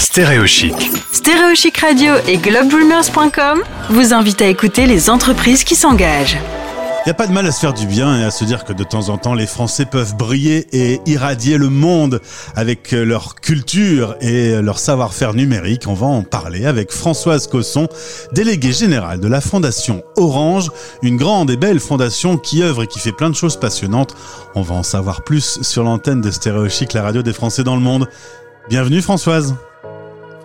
Stéréochic. Stéréochic Radio et globedreamers.com vous invitent à écouter les entreprises qui s'engagent. Il n'y a pas de mal à se faire du bien et à se dire que de temps en temps, les Français peuvent briller et irradier le monde avec leur culture et leur savoir-faire numérique. On va en parler avec Françoise Cosson, déléguée générale de la Fondation Orange, une grande et belle fondation qui œuvre et qui fait plein de choses passionnantes. On va en savoir plus sur l'antenne de Stéréochic, la radio des Français dans le monde. Bienvenue Françoise.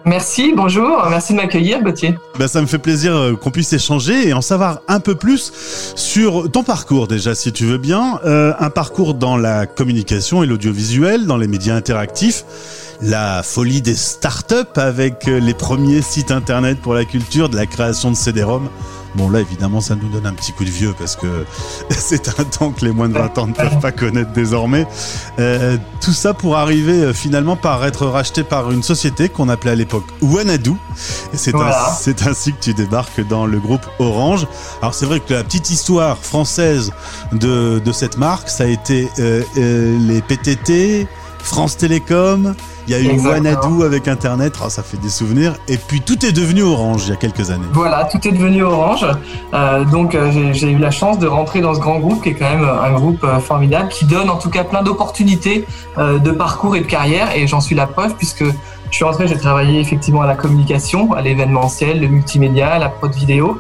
Merci, bonjour, merci de m'accueillir Gauthier. Ben, ça me fait plaisir euh, qu'on puisse échanger et en savoir un peu plus sur ton parcours déjà si tu veux bien. Euh, un parcours dans la communication et l'audiovisuel, dans les médias interactifs, la folie des startups avec euh, les premiers sites internet pour la culture, de la création de CD-ROM. Bon là évidemment ça nous donne un petit coup de vieux parce que c'est un temps que les moins de 20 ans ne peuvent pas connaître désormais. Euh, tout ça pour arriver euh, finalement par être racheté par une société qu'on appelait à l'époque Wanadu. C'est Voilà. ainsi que tu débarques dans le groupe Orange. Alors c'est vrai que la petite histoire française de, de cette marque, ça a été euh, euh, les PTT, France Télécom, il y a eu Exactement. Wanadu avec Internet, Ah, ça fait des souvenirs. Et puis tout est devenu Orange il y a quelques années. Voilà, tout est devenu Orange. Euh, donc euh, j'ai- eu la chance de rentrer dans ce grand groupe qui est quand même un groupe euh, formidable, qui donne en tout cas plein d'opportunités euh, de parcours et de carrière. Et j'en suis la preuve puisque je suis rentré, j'ai travaillé effectivement à la communication, à l'événementiel, le multimédia, la prod vidéo.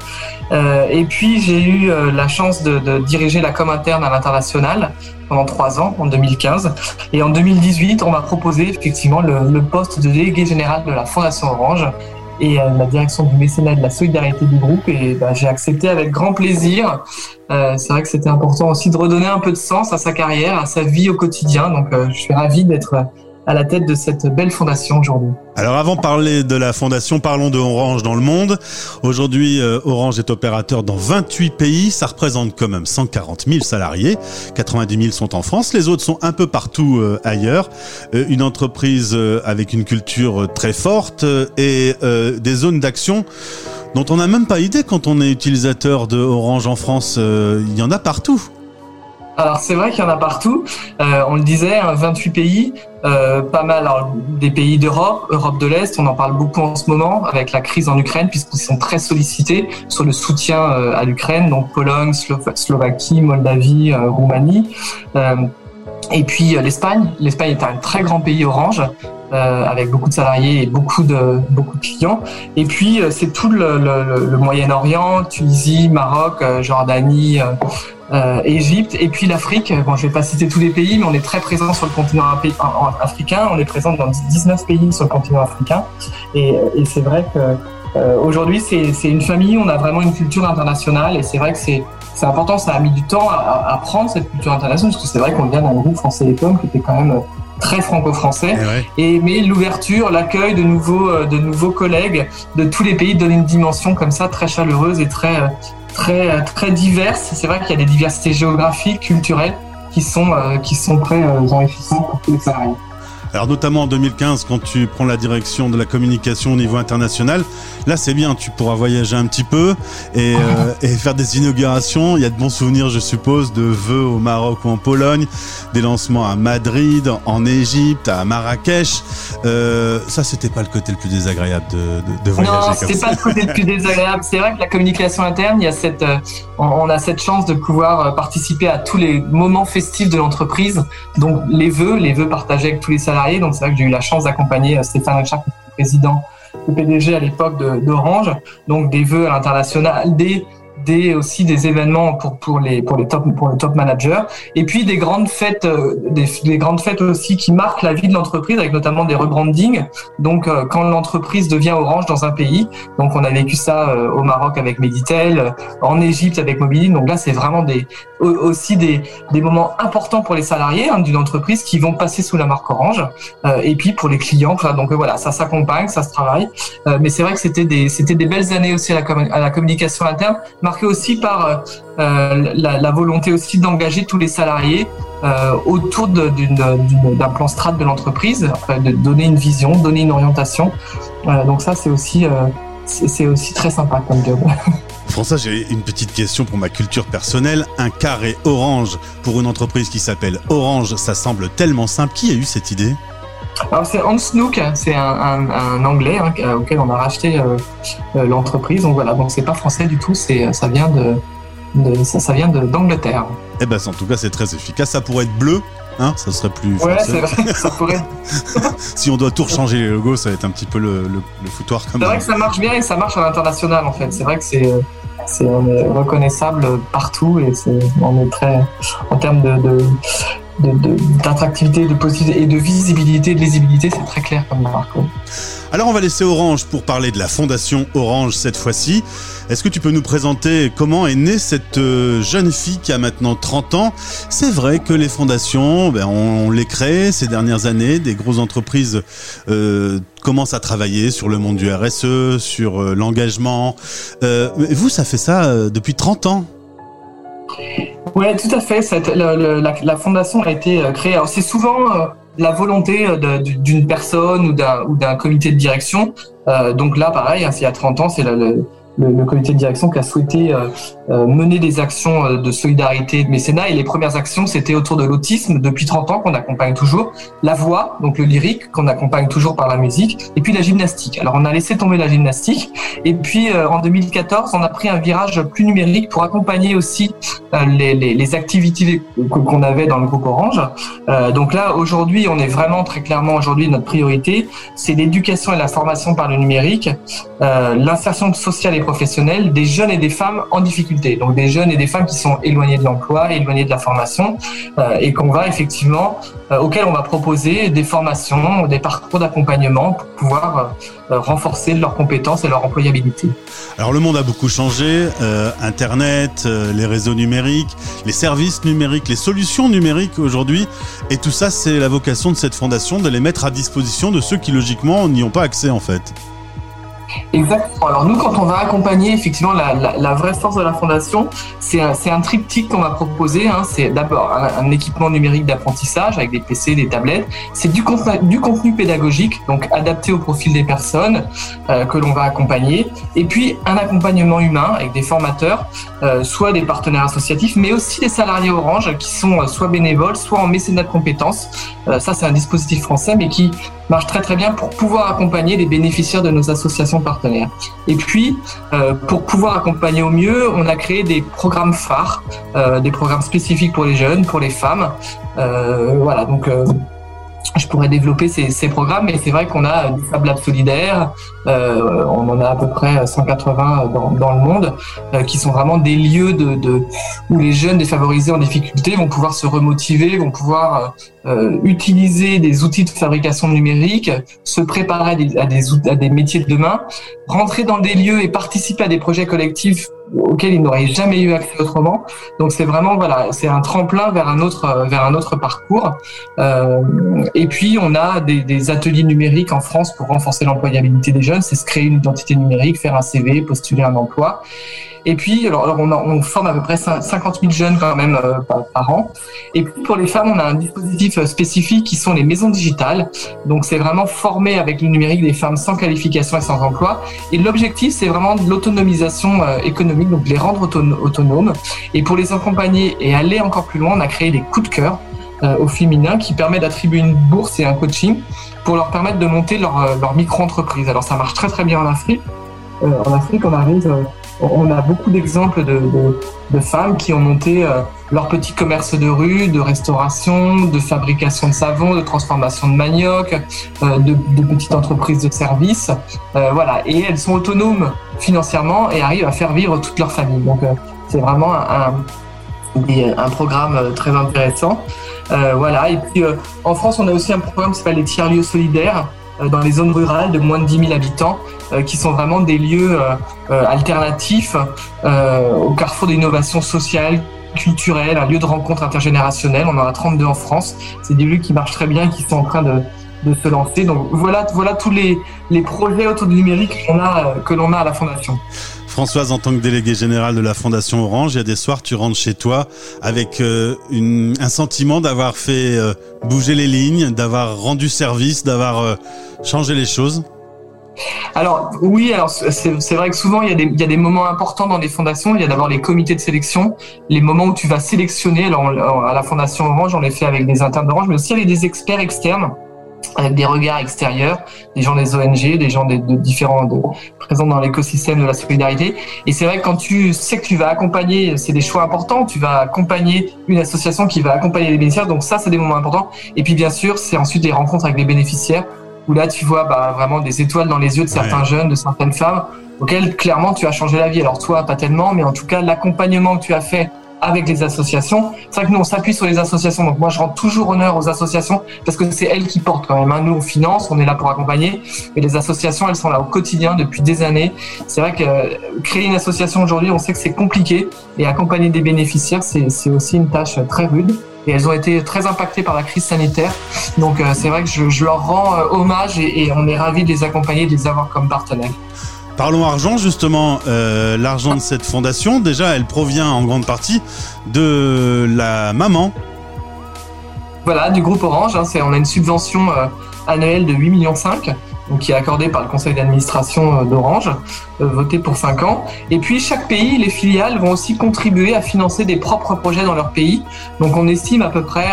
Euh, et puis j'ai eu euh, la chance de, diriger la com interne à l'international pendant trois ans, en 2015. Et en 2018, on m'a proposé effectivement le, poste de délégué général de la Fondation Orange et euh, la direction du mécénat de la solidarité du groupe. Et bah, j'ai accepté avec grand plaisir. C'est vrai que c'était important aussi de redonner un peu de sens à sa carrière, à sa vie au quotidien. Donc je suis ravi d'être à la tête de cette belle fondation aujourd'hui. Alors avant de parler de la fondation, parlons de Orange dans le monde. Aujourd'hui, euh, Orange est opérateur dans 28 pays. Ça représente quand même 140 000 salariés. 90 000 sont en France. Les autres sont un peu partout euh, ailleurs. Euh, une entreprise avec une culture très forte et des zones d'action dont on n'a même pas idée quand on est utilisateur de Orange en France. Il y en a partout. Alors c'est vrai qu'il y en a partout. Euh, on le disait, hein, 28 pays, euh, pas mal des pays d'Europe, Europe de l'Est. On en parle beaucoup en ce moment avec la crise en Ukraine puisqu'ils sont très sollicités sur le soutien euh, à l'Ukraine, donc Pologne, Slova- Slovaquie, Moldavie, euh, Roumanie. Et puis l'Espagne. L'Espagne est un très grand pays orange. Euh, avec beaucoup de salariés et beaucoup de beaucoup de clients. Et puis euh, c'est tout le, Moyen-Orient, Tunisie, Maroc, euh, Jordanie, Égypte, et puis l'Afrique. Bon, je vais pas citer tous les pays, mais on est très présent sur le continent africain. On est présent dans 19 pays sur le continent africain. Et, et c'est vrai que aujourd'hui, c'est une famille. On a vraiment une culture internationale, et c'est vrai que c'est c'est important. Ça a mis du temps à, à- prendre cette culture internationale, parce que c'est vrai qu'on vient d'un groupe France Télécom qui était quand même très franco-français. Et ouais. Et mais l'ouverture, l'accueil de nouveaux euh, de nouveaux collègues de tous les pays donne une dimension comme ça très chaleureuse et très euh, très euh, très diverse. C'est vrai qu'il y a des diversités géographiques, culturelles qui sont qui sont très enrichissantes pour tous les salariés. Alors notamment en 2015, quand tu prends la direction de la communication au niveau international, là c'est bien, tu pourras voyager un petit peu et, euh, et faire des inaugurations. Il y a de bons souvenirs, je suppose, de vœux au Maroc ou en Pologne, des lancements à Madrid, en Égypte, à Marrakech. Euh, ça, c'était pas le côté le plus désagréable de, de, de voyager Non, c'était pas le côté le plus désagréable. C'est vrai que la communication interne, il y a cette, euh, on, on a cette chance de pouvoir euh, participer à tous les moments festifs de l'entreprise. Donc les vœux, les vœux partagés avec tous les salariés. Donc c'est vrai que j'ai eu la chance d'accompagner euh, Stéphane Richard, président, le PDG à l'époque d'Orange. Donc des vœux à l'international, des aussi des événements pour pour les pour les top pour les top managers et puis des grandes fêtes euh, des, des grandes fêtes aussi qui marquent la vie de l'entreprise avec notamment des rebrandings. Donc euh, quand l'entreprise devient Orange dans un pays donc on a vécu ça euh, au Maroc avec Meditel en Égypte avec Mobili donc là c'est vraiment des au- aussi des des moments importants pour les salariés hein, d'une entreprise qui vont passer sous la marque Orange et puis pour les clients. Donc voilà ça s'accompagne ça se travaille. Mais c'est vrai que c'était des c'était des belles années aussi à la, commu- à la communication interne marquées aussi par euh, euh, la, volonté aussi d'engager tous les salariés euh, autour d'un plan strat de l'entreprise, de donner une vision, donner une orientation. Donc ça, c'est aussi, c'est aussi très sympa comme job. François, j'ai une petite question pour ma culture personnelle. Un carré orange pour une entreprise qui s'appelle Orange, ça semble tellement simple. Qui a eu cette idée? Alors c'est Hans Nook, c'est un, anglais hein, auquel on a racheté l'entreprise. Donc voilà, donc c'est pas français du tout, c'est ça vient de, ça, ça, vient d'Angleterre. Eh ben en tout cas c'est très efficace. Ça pourrait être bleu, Hein, ça serait plus. Ouais, c'est vrai, ça pourrait. si on doit tout rechanger les logos, ça va être un petit peu le, le, foutoir C'est vrai que ça marche bien et ça marche à l'international en fait. C'est vrai que c'est c'est reconnaissable partout et c'est on est très en termes de, d'attractivité, de, possibilité et de visibilité, de lisibilité, c'est très clair comme marque. Alors on va laisser Orange pour parler de la fondation Orange cette fois-ci. Est-ce que tu peux nous présenter comment est née cette euh, jeune fille qui a maintenant 30 ans? C'est vrai que les fondations, ben, on, les crée ces dernières années, des grosses entreprises euh, commencent à travailler sur le monde du RSE, sur euh, l'engagement. vous, ça fait ça depuis 30 ans? Oui, tout à fait. la, fondation a été créée. c'est souvent la volonté d'une personne ou d'un comité de direction. donc là, pareil, hein, il y a 30 ans, c'est le, comité de direction qui a souhaité euh, euh, mener des actions euh, de solidarité de mécénat. Et les premières actions, c'était autour de l'autisme depuis 30 ans qu'on accompagne toujours, la voix, donc le lyrique qu'on accompagne toujours par la musique, et puis la gymnastique. Alors on a laissé tomber la gymnastique, et puis en 2014, on a pris un virage plus numérique pour accompagner aussi les, les, les, activités qu'on avait dans le groupe Orange. donc là, aujourd'hui, on est vraiment très clairement aujourd'hui notre priorité, c'est l'éducation et la formation par le numérique, l'insertion sociale et professionnels des jeunes et des femmes en difficulté. Donc des jeunes et des femmes qui sont éloignés de l'emploi, éloignés de la formation, euh, et qu'on va effectivement, euh, auxquels on va proposer des formations, des parcours d'accompagnement pour pouvoir euh, renforcer leurs compétences et leur employabilité. Alors le monde a beaucoup changé, Internet, les réseaux numériques, les services numériques, les solutions numériques aujourd'hui, et tout ça c'est la vocation de cette fondation de les mettre à disposition de ceux qui logiquement n'y ont pas accès en fait. Exactement. Alors nous, quand on va accompagner effectivement la, vraie force de la fondation, c'est un, un, triptyque qu'on va proposer. Hein. C'est d'abord un, équipement numérique d'apprentissage avec des PC, des tablettes. C'est du contenu, pédagogique, donc adapté au profil des personnes euh, que l'on va accompagner. Et puis un accompagnement humain avec des formateurs, euh, soit des partenaires associatifs, mais aussi des salariés Orange qui sont euh, soit bénévoles, soit en mécénat de compétences. Ça, c'est un dispositif français, mais qui marche très très bien pour pouvoir accompagner les bénéficiaires de nos associations partenaires. Et puis, euh, pour pouvoir accompagner au mieux, on a créé des programmes phares, euh, des programmes spécifiques pour les jeunes, pour les femmes. Euh, voilà, donc je pourrais développer ces, programmes, mais c'est vrai qu'on a des Fab Labs solidaires, euh, on en a à peu près 180 dans, dans le monde, euh, qui sont vraiment des lieux de, de, où les jeunes défavorisés en difficulté vont pouvoir se remotiver, vont pouvoir euh, utiliser des outils de fabrication numérique, se préparer à des métiers de demain, rentrer dans des lieux et participer à des projets collectifs auquel ils n'auraient jamais eu accès autrement. Donc c'est vraiment voilà, c'est un tremplin vers un autre vers un autre parcours. Euh, et puis on a des, des, ateliers numériques en France pour renforcer l'employabilité des jeunes. C'est se créer une identité numérique, faire un CV, postuler un emploi. Et puis, alors, on, forme à peu près 50 000 jeunes quand même euh, par, an. Et puis pour les femmes, on a un dispositif euh, spécifique qui sont les maisons digitales. Donc c'est vraiment former avec le numérique des femmes sans qualification et sans emploi. Et l'objectif, c'est vraiment de l'autonomisation euh, économique, donc les rendre autonomes. Et pour les accompagner et aller encore plus loin, on a créé des coups de cœur au féminin qui permet d'attribuer une bourse et un coaching pour leur permettre de monter leur micro-entreprise. Alors ça marche très très bien en Afrique. en Afrique, on arrive on a beaucoup d'exemples de, femmes qui ont monté euh, leur petit commerce de rue, de restauration, de fabrication de savon, de transformation de manioc, euh, de, petites entreprises de services. Euh, voilà, et elles sont autonomes financièrement et arrivent à faire vivre toute leur famille. Donc c'est vraiment un, un, programme très intéressant. voilà, et puis en France, on a aussi un programme qui s'appelle les tiers-lieux solidaires dans les zones rurales de moins de 10 000 habitants, euh, qui sont vraiment des lieux euh, alternatifs au carrefour d'innovation sociale, culturelle, un lieu de rencontre intergénérationnelle. On en a 32 en France. C'est des lieux qui marchent très bien, qui sont en train de, de se lancer. Donc voilà, voilà tous les, les projets autour du numérique qu'on a, que l'on a à la Fondation. Françoise, en tant que déléguée générale de la Fondation Orange, il y a des soirs, tu rentres chez toi avec euh, un sentiment d'avoir fait euh, bouger les lignes, d'avoir rendu service, d'avoir euh, changé les choses. Alors oui, alors c'est vrai que souvent il y, a des, il y, a des, moments importants dans les fondations. Il y a d'abord les comités de sélection, les moments où tu vas sélectionner. Alors à la Fondation Orange, on les fait avec des internes d'Orange, mais aussi avec des experts externes avec des regards extérieurs, des gens des ONG, des gens de, de différents de, présents dans l'écosystème de la solidarité. Et c'est vrai que quand tu sais que tu vas accompagner, c'est des choix importants, tu vas accompagner une association qui va accompagner les bénéficiaires, donc ça c'est des moments importants. Et puis bien sûr, c'est ensuite des rencontres avec les bénéficiaires, où là tu vois bah, vraiment des étoiles dans les yeux de certains jeunes, de certaines femmes, auxquelles clairement tu as changé la vie. Alors toi, pas tellement, mais en tout cas l'accompagnement que tu as fait avec les associations. C'est vrai que nous, on s'appuie sur les associations. Donc moi, je rends toujours honneur aux associations parce que c'est elles qui portent quand même. Hein. Nous, on finance, on est là pour accompagner. Mais les associations, elles sont là au quotidien depuis des années. C'est vrai que euh, créer une association aujourd'hui, on sait que c'est compliqué. Et accompagner des bénéficiaires, c'est aussi une tâche très rude. Et elles ont été très impactées par la crise sanitaire. Donc euh, c'est vrai que je, je, leur rends euh, hommage et, et on est ravis de les accompagner, de les avoir comme partenaires. Parlons argent, justement, euh, l'argent de cette fondation, déjà, elle provient en grande partie de la maman. Voilà, du groupe Orange. Hein, on a une subvention euh, annuelle de 8,5 millions, qui est accordée par le conseil d'administration euh, d'Orange, votée pour 5 ans. Et puis, chaque pays, les filiales vont aussi contribuer à financer des propres projets dans leur pays. Donc, on estime à peu près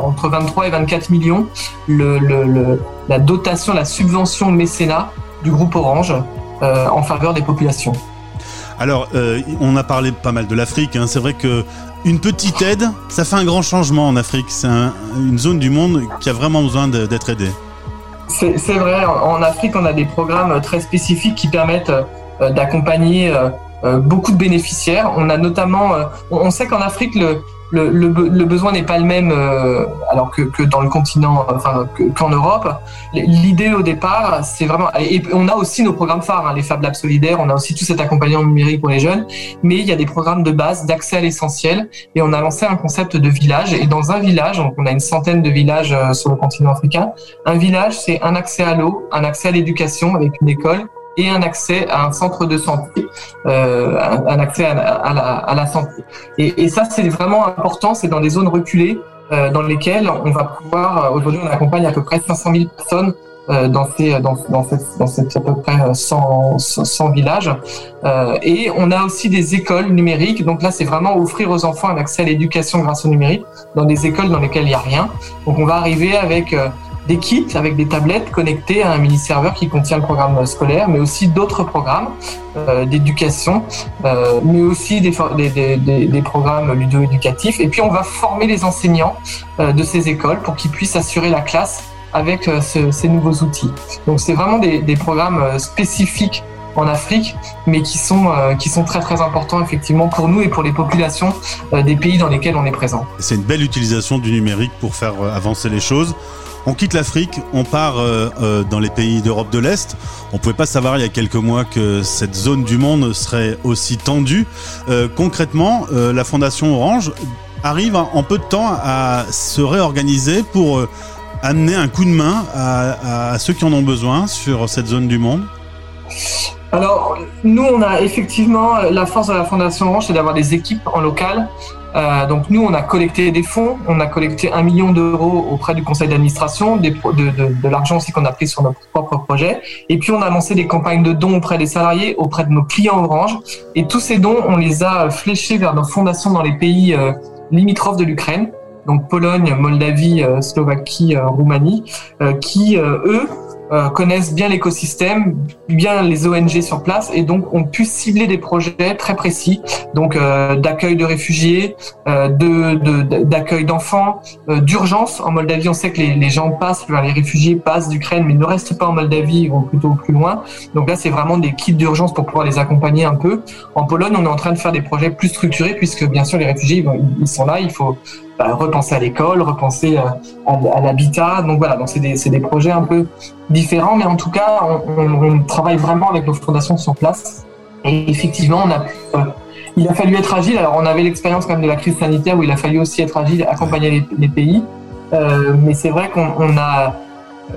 entre 23 et 24 millions la dotation, la subvention mécénat du groupe Orange euh, en faveur des populations. Alors, euh, on a parlé pas mal de l'Afrique. Hein. C'est vrai que une petite aide, ça fait un grand changement en Afrique. C'est un, une zone du monde qui a vraiment besoin d'être aidée. C'est vrai. En Afrique, on a des programmes très spécifiques qui permettent euh, d'accompagner beaucoup de bénéficiaires. On a notamment, euh, on sait qu'en Afrique, le, le, le, le, besoin n'est pas le même euh, alors que, que, dans le continent, enfin qu'en Europe. L'idée au départ, c'est vraiment et on a aussi nos programmes phares, hein, les Fab Labs solidaires, on a aussi tout cet accompagnement numérique pour les jeunes, mais il y a des programmes de base d'accès à l'essentiel. Et on a lancé un concept de village. Et dans un village, donc on a une centaine de villages euh, sur le continent africain, un village c'est un accès à l'eau, un accès à l'éducation avec une école et un accès à un centre de santé, euh, un, accès à, la, à, la, santé. Et, et ça, c'est vraiment important, c'est dans des zones reculées euh, dans lesquelles on va pouvoir, euh, aujourd'hui on accompagne à peu près 500 000 personnes euh, dans, ces, dans, dans, cette, dans cette à peu près 100, 100 villages. Euh, et on a aussi des écoles numériques. Donc là, c'est vraiment offrir aux enfants un accès à l'éducation grâce au numérique dans des écoles dans lesquelles il n'y a rien. Donc on va arriver avec des kits avec des tablettes connectées à un mini-serveur qui contient le programme scolaire, mais aussi d'autres programmes euh, d'éducation, euh, mais aussi des, programmes ludo-éducatifs. Et puis on va former les enseignants euh, de ces écoles pour qu'ils puissent assurer la classe avec ce, ces nouveaux outils. Donc c'est vraiment des, programmes spécifiques en Afrique, mais qui sont, qui sont très très importants effectivement pour nous et pour les populations des pays dans lesquels on est présent. C'est une belle utilisation du numérique pour faire avancer les choses. On quitte l'Afrique, on part euh, euh, dans les pays d'Europe de l'Est. On pouvait pas savoir il y a quelques mois que cette zone du monde serait aussi tendue. Euh, concrètement, la Fondation Orange arrive en peu de temps à se réorganiser pour amener un coup de main à, à, ceux qui en ont besoin sur cette zone du monde. Alors, nous, on a effectivement la force de la Fondation Orange, c'est d'avoir des équipes en local euh, donc nous, on a collecté des fonds, on a collecté un million d'euros auprès du conseil d'administration, de, l'argent aussi qu'on a pris sur notre propre projet, et puis on a lancé des campagnes de dons auprès des salariés, auprès de nos clients Orange, et tous ces dons, on les a fléchés vers nos fondations dans les pays euh, limitrophes de l'Ukraine, donc Pologne, Moldavie, euh, Slovaquie, Roumanie, qui eux euh, connaissent bien l'écosystème, bien les ONG sur place et donc ont pu cibler des projets très précis, donc euh, d'accueil de réfugiés, euh, de d'accueil d'enfants, euh, d'urgence. En Moldavie, on sait que les, gens passent, les réfugiés passent d'Ukraine, mais ne restent pas en Moldavie, vont plutôt plus loin. Donc là, c'est vraiment des kits d'urgence pour pouvoir les accompagner un peu. En Pologne, on est en train de faire des projets plus structurés puisque bien sûr les réfugiés ils sont là, il faut bah, repenser à l'école, repenser à, à, l'habitat. Donc voilà, donc c'est des, des projets un peu différents, mais en tout cas, on, on, on, travaille vraiment avec nos fondations sur place. Et effectivement, on a pu, euh, il a fallu être agile. Alors, on avait l'expérience quand même de la crise sanitaire où il a fallu aussi être agile, accompagner les, les pays. Euh, mais c'est vrai qu'on a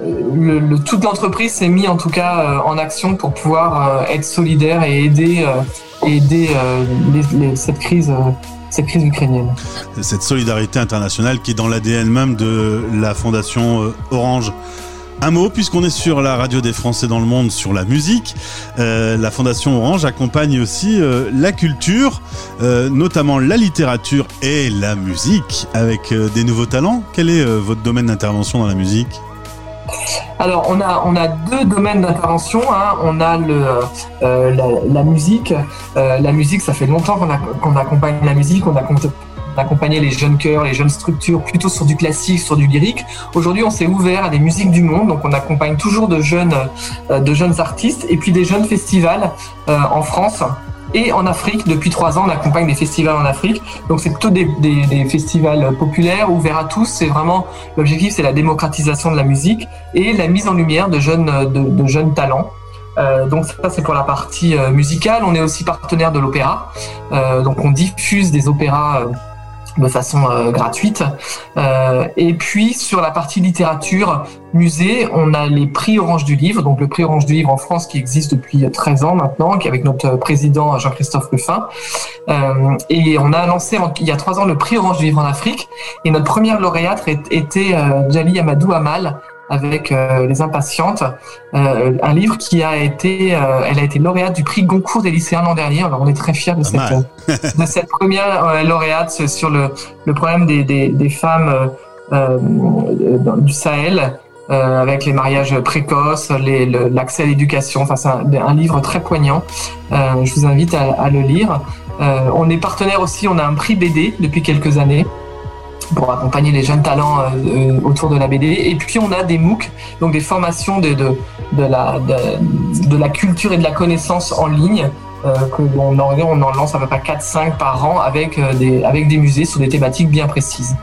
le, le, toute l'entreprise s'est mis en tout cas euh, en action pour pouvoir euh, être solidaire et aider, euh, aider les, les, cette crise cette crise ukrainienne. Cette solidarité internationale qui est dans l'ADN même de la fondation Orange. Un mot, puisqu'on est sur la radio des Français dans le monde, sur la musique. Euh, la Fondation Orange accompagne aussi euh, la culture, euh, notamment la littérature et la musique, avec des nouveaux talents. Quel est votre domaine d'intervention dans la musique? Alors, on a, deux domaines d'intervention. Hein. On a euh, la, musique. Euh, la musique, ça fait longtemps qu'on accompagne la musique. On a les jeunes chœurs, les jeunes structures, plutôt sur du classique, sur du lyrique. Aujourd'hui, on s'est ouvert à des musiques du monde. Donc, on accompagne toujours de jeunes, euh, de jeunes artistes et puis des jeunes festivals en France et en Afrique. Depuis trois ans, on accompagne des festivals en Afrique. Donc c'est plutôt des, des, des, festivals populaires, ouverts à tous. C'est vraiment l'objectif, c'est la démocratisation de la musique et la mise en lumière de jeunes, de, de jeunes talents. Euh, donc ça c'est pour la partie euh, musicale. On est aussi partenaire de l'opéra. Euh, donc on diffuse des opéras euh, de façon euh, gratuite. Euh, et puis sur la partie littérature, musée, on a les prix Orange du Livre, donc le prix Orange du Livre en France qui existe depuis 13 ans maintenant, qui avec notre président Jean-Christophe Ruffin. Euh, et on a lancé il y a trois ans le prix Orange du Livre en Afrique. Et notre première lauréate était Jali Amadou Amal, avec euh, les impatientes, euh, un livre qui a été, euh, elle a été lauréate du prix Goncourt des lycéens l'an dernier. Alors on est très fiers de cette, de cette première lauréate sur le, le problème des, des, des femmes du Sahel. avec les mariages précoces, l'accès à l'éducation. Enfin, c'est un, un, livre très poignant. je vous invite à, à le lire. on est partenaire aussi, on a un prix BD depuis quelques années pour accompagner les jeunes talents euh, euh, autour de la BD. Et puis on a des MOOC, donc des formations de, de, la, de, la culture et de la connaissance en ligne. Euh, que on en, on en lance à peu près 4-5 par an avec, euh, des, avec des musées sur des thématiques bien précises.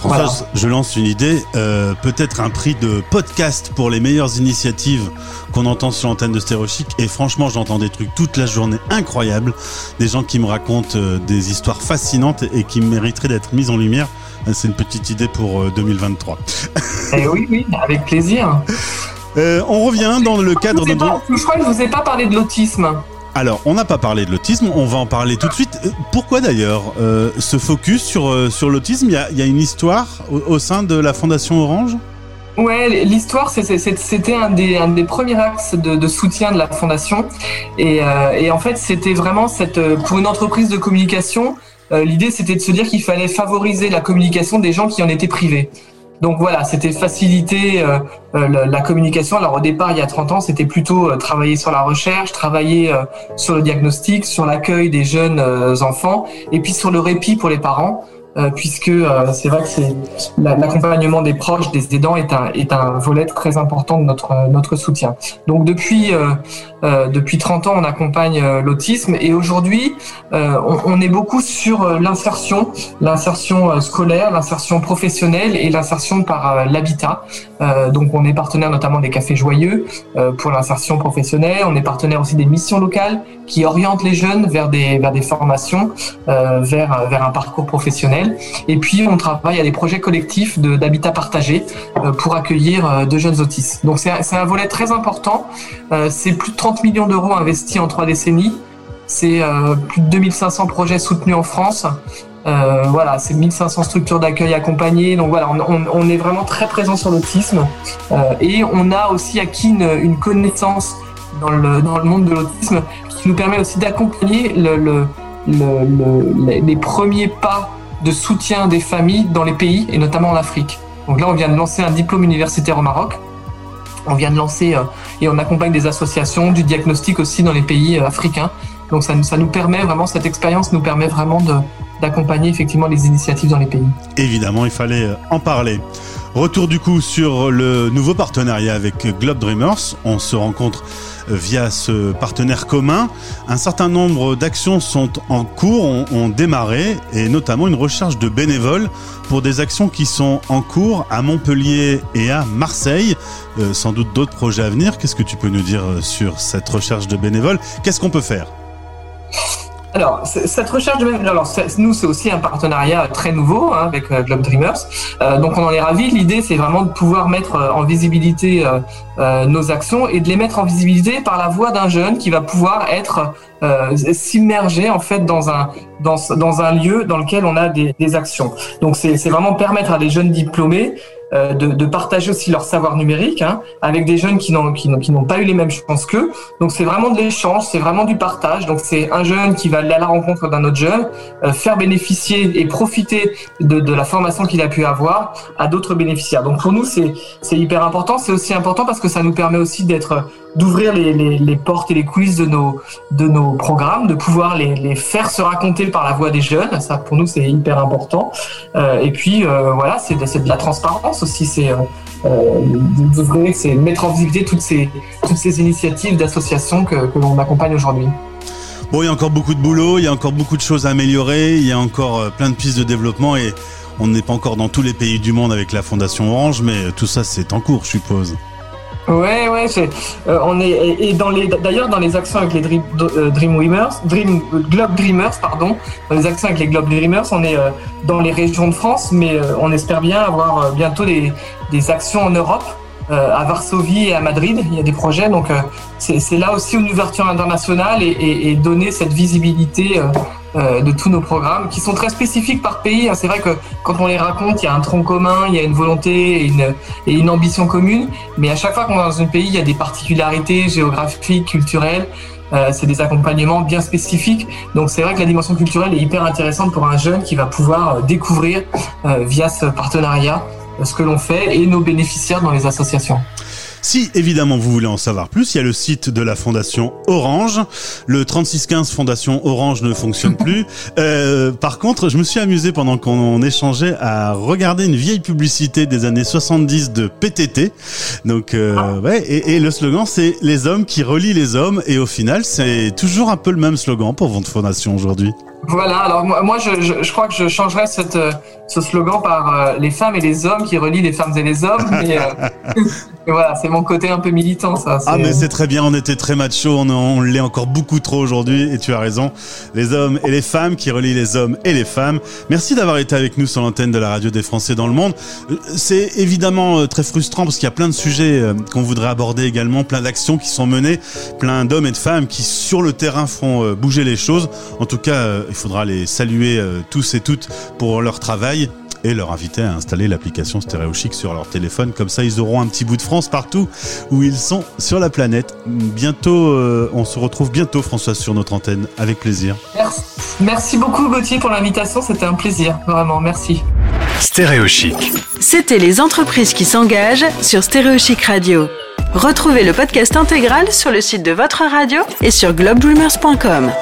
Françoise, je lance une idée, euh, peut-être un prix de podcast pour les meilleures initiatives qu'on entend sur l'antenne de Stéréochic. Et franchement, j'entends des trucs toute la journée incroyables, des gens qui me racontent des histoires fascinantes et qui mériteraient d'être mises en lumière. C'est une petite idée pour 2023. Eh oui, oui, avec plaisir. Euh, on revient dans le cadre de. je crois que je vous ai pas parlé de l'autisme. Alors, on n'a pas parlé de l'autisme, on va en parler tout de suite. Euh, pourquoi d'ailleurs euh, ce focus sur, euh, sur l'autisme? Il, y a, une histoire au, sein de la Fondation Orange? Ouais, l'histoire, c'était un des, un des premiers axes de, soutien de la Fondation. Et, en fait, c'était vraiment cette, pour une entreprise de communication, l'idée c'était de se dire qu'il fallait favoriser la communication des gens qui en étaient privés. Donc voilà, c'était faciliter euh, euh, la, communication. Alors au départ, il y a 30 ans, c'était plutôt euh, travailler sur la recherche, travailler sur le diagnostic, sur l'accueil des jeunes enfants, et puis sur le répit pour les parents. Euh, puisque euh, c'est vrai que l'accompagnement des proches, des aidants est un, est un volet très important de notre, notre soutien. Donc depuis, euh, depuis 30 ans, on accompagne l'autisme et aujourd'hui, on, on, est beaucoup sur l'insertion, l'insertion scolaire, l'insertion professionnelle et l'insertion par l'habitat. donc on est partenaire notamment des cafés joyeux pour l'insertion professionnelle, on est partenaire aussi des missions locales qui orientent les jeunes vers des, vers des formations, vers, vers un parcours professionnel. Et puis, on travaille à des projets collectifs d'habitat partagé euh, pour accueillir euh, de jeunes autistes. Donc, c'est un volet très important. Euh, c'est plus de 30 millions d'euros investis en trois décennies. C'est plus de 2500 projets soutenus en France. Voilà, c'est 1500 structures d'accueil accompagnées. Donc voilà, on, est vraiment très présent sur l'autisme et on a aussi acquis une, connaissance dans le, dans le monde de l'autisme qui nous permet aussi d'accompagner le, le, le, les premiers pas de soutien des familles dans les pays et notamment en Afrique. Donc là, on vient de lancer un diplôme universitaire au Maroc. On vient de lancer euh, et on accompagne des associations, du diagnostic aussi dans les pays euh, africains. Donc ça, ça nous permet vraiment, cette expérience nous permet vraiment d'accompagner effectivement les initiatives dans les pays. Évidemment, il fallait euh, en parler. Retour du coup sur le nouveau partenariat avec Globe Dreamers. On se rencontre via ce partenaire commun. Un certain nombre d'actions sont en cours, ont, démarré, et notamment une recherche de bénévoles pour des actions qui sont en cours à Montpellier et à Marseille. Euh, sans doute d'autres projets à venir. Qu'est-ce que tu peux nous dire euh, sur cette recherche de bénévoles? Qu'est-ce qu'on peut faire? Alors, cette recherche de alors nous c'est aussi un partenariat très nouveau hein, avec euh, Globe Dreamers, euh, donc on en est ravis. L'idée c'est vraiment de pouvoir mettre euh, en visibilité euh, nos actions et de les mettre en visibilité par la voix d'un jeune qui va pouvoir être s'immerger en fait dans un dans, dans un lieu dans lequel on a des, des actions. Donc c'est vraiment permettre à des jeunes diplômés euh, de, partager aussi leur savoir numérique hein, avec des jeunes qui n'ont qui n'ont pas eu les mêmes chances qu'eux. Donc c'est vraiment de l'échange, c'est vraiment du partage. Donc c'est un jeune qui va aller à la rencontre d'un autre jeune, euh, faire bénéficier et profiter de, de la formation qu'il a pu avoir à d'autres bénéficiaires. Donc pour nous c'est c'est hyper important. C'est aussi important parce que ça nous permet aussi d'être d'ouvrir les, les, portes et les coulisses de nos de nos programmes, de pouvoir les, les faire se raconter par la voix des jeunes. Ça pour nous c'est hyper important. Euh, et puis euh, voilà, c'est de, de, la transparence aussi. C'est euh, euh mettre en visibilité toutes ces toutes ces initiatives d'associations que, que l'on accompagne aujourd'hui. Bon, il y a encore beaucoup de boulot, il y a encore beaucoup de choses à améliorer, il y a encore plein de pistes de développement et on n'est pas encore dans tous les pays du monde avec la Fondation Orange, mais tout ça c'est en cours, je suppose. Ouais, ouais, euh, on est et dans les d'ailleurs dans les actions avec les Dream, euh, Dream Globe Dreamers, pardon, dans les actions avec les Globe Dreamers, on est euh, dans les régions de France, mais euh, on espère bien avoir bientôt des, des actions en Europe, à Varsovie et à Madrid. Il y a des projets, donc c'est là aussi une ouverture internationale et donner cette visibilité euh, de tous nos programmes qui sont très spécifiques par pays. Hein. C'est vrai que quand on les raconte, il y a un tronc commun, il y a une volonté et une, et une ambition commune, mais à chaque fois qu'on est dans un pays, il y a des particularités géographiques, culturelles. Euh, c'est des accompagnements bien spécifiques. Donc c'est vrai que la dimension culturelle est hyper intéressante pour un jeune qui va pouvoir euh, découvrir euh, via ce partenariat euh, ce que l'on fait et nos bénéficiaires dans les associations. Si évidemment vous voulez en savoir plus, il y a le site de la Fondation Orange. Le 3615 Fondation Orange ne fonctionne plus. Euh, par contre, je me suis amusé pendant qu'on échangeait à regarder une vieille publicité des années 70 de PTT. Donc euh, ah. ouais, et, et, le slogan c'est les hommes qui relient les hommes. Et au final, c'est toujours un peu le même slogan pour votre fondation aujourd'hui. Voilà, alors moi, je, je, je, crois que je changerais cette, euh, ce slogan par euh, les femmes et les hommes qui relient les femmes et les hommes. Mais, euh, voilà, c'est mon côté un peu militant, ça. Ah, mais c'est très bien, on était très macho, on, on l'est encore beaucoup trop aujourd'hui, et tu as raison. Les hommes et les femmes qui relient les hommes et les femmes. Merci d'avoir été avec nous sur l'antenne de la radio des Français dans le monde. C'est évidemment très frustrant parce qu'il y a plein de sujets qu'on voudrait aborder également, plein d'actions qui sont menées, plein d'hommes et de femmes qui sur le terrain font bouger les choses. En tout cas, il faudra les saluer euh, tous et toutes pour leur travail et leur inviter à installer l'application StéréoChic sur leur téléphone. Comme ça, ils auront un petit bout de France partout où ils sont sur la planète. Bientôt, euh, on se retrouve bientôt, François, sur notre antenne. Avec plaisir. Merci, merci beaucoup, Gauthier, pour l'invitation. C'était un plaisir. Vraiment, merci. StéréoChic. C'était les entreprises qui s'engagent sur StéréoChic Radio. Retrouvez le podcast intégral sur le site de votre radio et sur globedreamers.com.